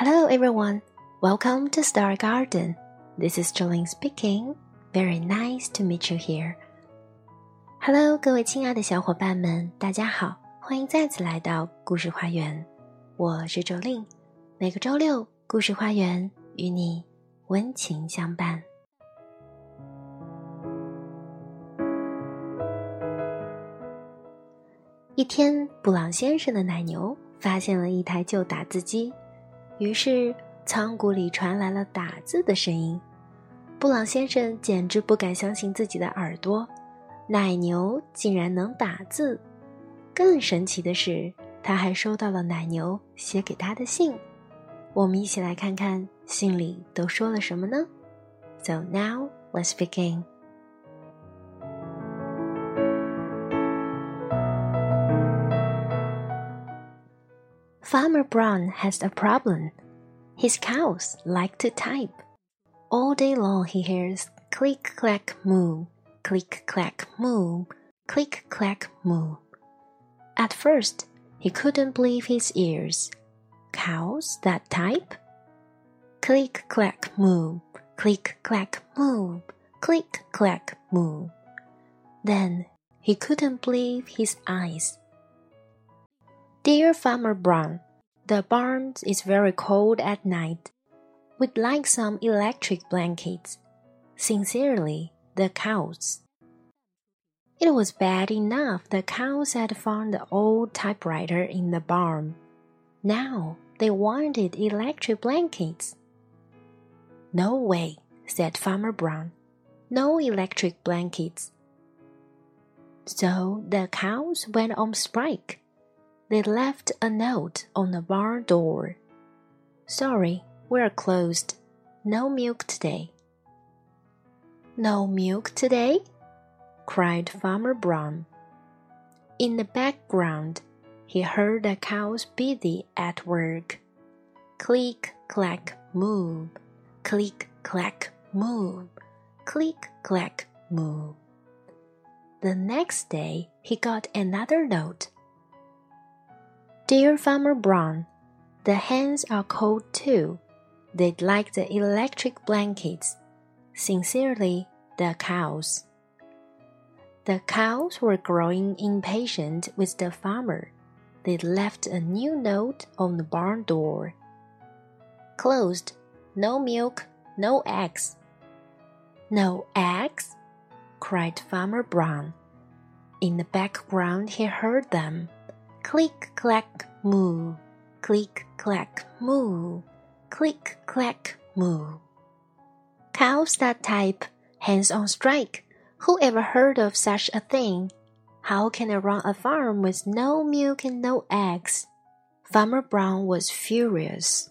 Hello, everyone. Welcome to Star Garden. This is Jolene speaking. Very nice to meet you here. Hello，各位亲爱的小伙伴们，大家好，欢迎再次来到故事花园。我是 Jolene。每个周六，故事花园与你温情相伴。一天，布朗先生的奶牛发现了一台旧打字机，于是仓谷里传来了打字的声音。布朗先生简直不敢相信自己的耳朵，奶牛竟然能打字！更神奇的是，他还收到了奶牛写给他的信。我们一起来看看信里都说了什么呢？So now let's begin. Farmer Brown has a problem. His cows like to type. All day long he hears click clack moo, click clack moo, click clack moo. At first, he couldn't believe his ears. Cows that type? Click clack moo, click clack moo, click clack moo. Then he couldn't believe his eyes. Dear Farmer Brown, the barn is very cold at night. We'd like some electric blankets. Sincerely, the cows. It was bad enough the cows had found the old typewriter in the barn. Now they wanted electric blankets. No way, said Farmer Brown. No electric blankets. So the cows went on strike. They left a note on the barn door. Sorry, we're closed. No milk today. No milk today? cried Farmer Brown. In the background, he heard the cows busy at work. Click, clack, moo. Click, clack, moo. Click, clack, moo. The next day, he got another note. Dear Farmer Brown, the hens are cold too. They'd like the electric blankets. Sincerely, the cows. The cows were growing impatient with the farmer. They left a new note on the barn door. Closed. No milk, no eggs. No eggs? cried Farmer Brown. In the background, he heard them. Click, clack, moo. Click, clack, moo. Click, clack, moo. Cows that type, hens on strike. Who ever heard of such a thing? How can I run a farm with no milk and no eggs? Farmer Brown was furious.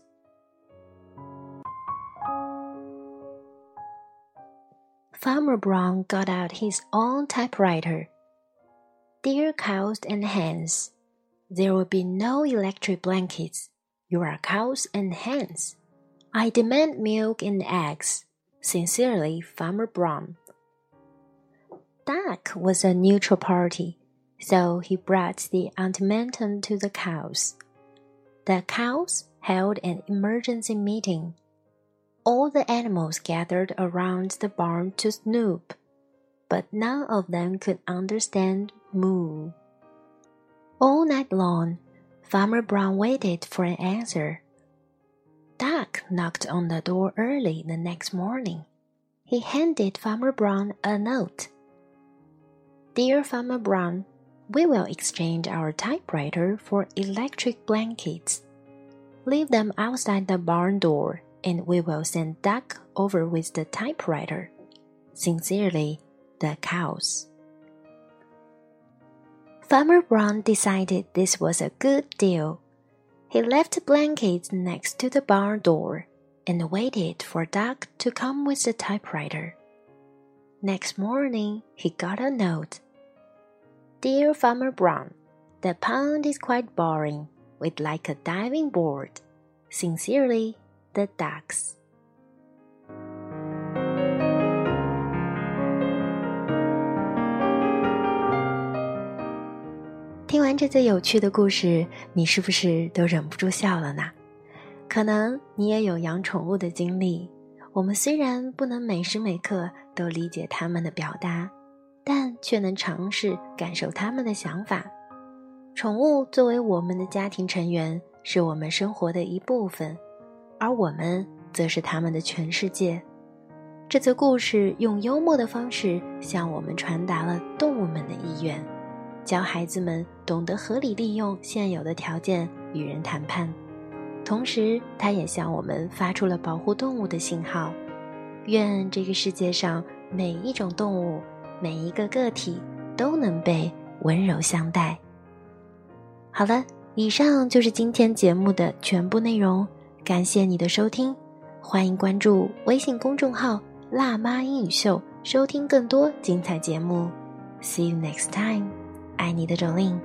Farmer Brown got out his own typewriter. Dear cows and hens, there will be no electric blankets. You are cows and hens. I demand milk and eggs. Sincerely, Farmer Brown. Duck was a neutral party, so he brought the ultimatum to the cows. The cows held an emergency meeting. All the animals gathered around the barn to snoop, but none of them could understand moo. All night long, Farmer Brown waited for an answer. Duck knocked on the door early the next morning. He handed Farmer Brown a note. Dear Farmer Brown, we will exchange our typewriter for electric blankets. Leave them outside the barn door, and we will send Duck over with the typewriter. Sincerely, the cows. Farmer Brown decided this was a good deal. He left blankets next to the barn door and waited for Duck to come with the typewriter. Next morning, he got a note. Dear Farmer Brown, the pond is quite boring. We'd like a diving board. Sincerely, the ducks. 听完这则有趣的故事，你是不是都忍不住笑了呢？可能你也有养宠物的经历。我们虽然不能每时每刻都理解他们的表达，但却能尝试感受他们的想法。宠物作为我们的家庭成员，是我们生活的一部分，而我们则是他们的全世界。这则故事用幽默的方式向我们传达了动物们的意愿，教孩子们懂得合理利用现有的条件与人谈判。同时，它也向我们发出了保护动物的信号。愿这个世界上每一种动物、每一个个体都能被温柔相待。好了，以上就是今天节目的全部内容。感谢你的收听，欢迎关注微信公众号“辣妈英语秀”，收听更多精彩节目。See you next time，爱你的 jolin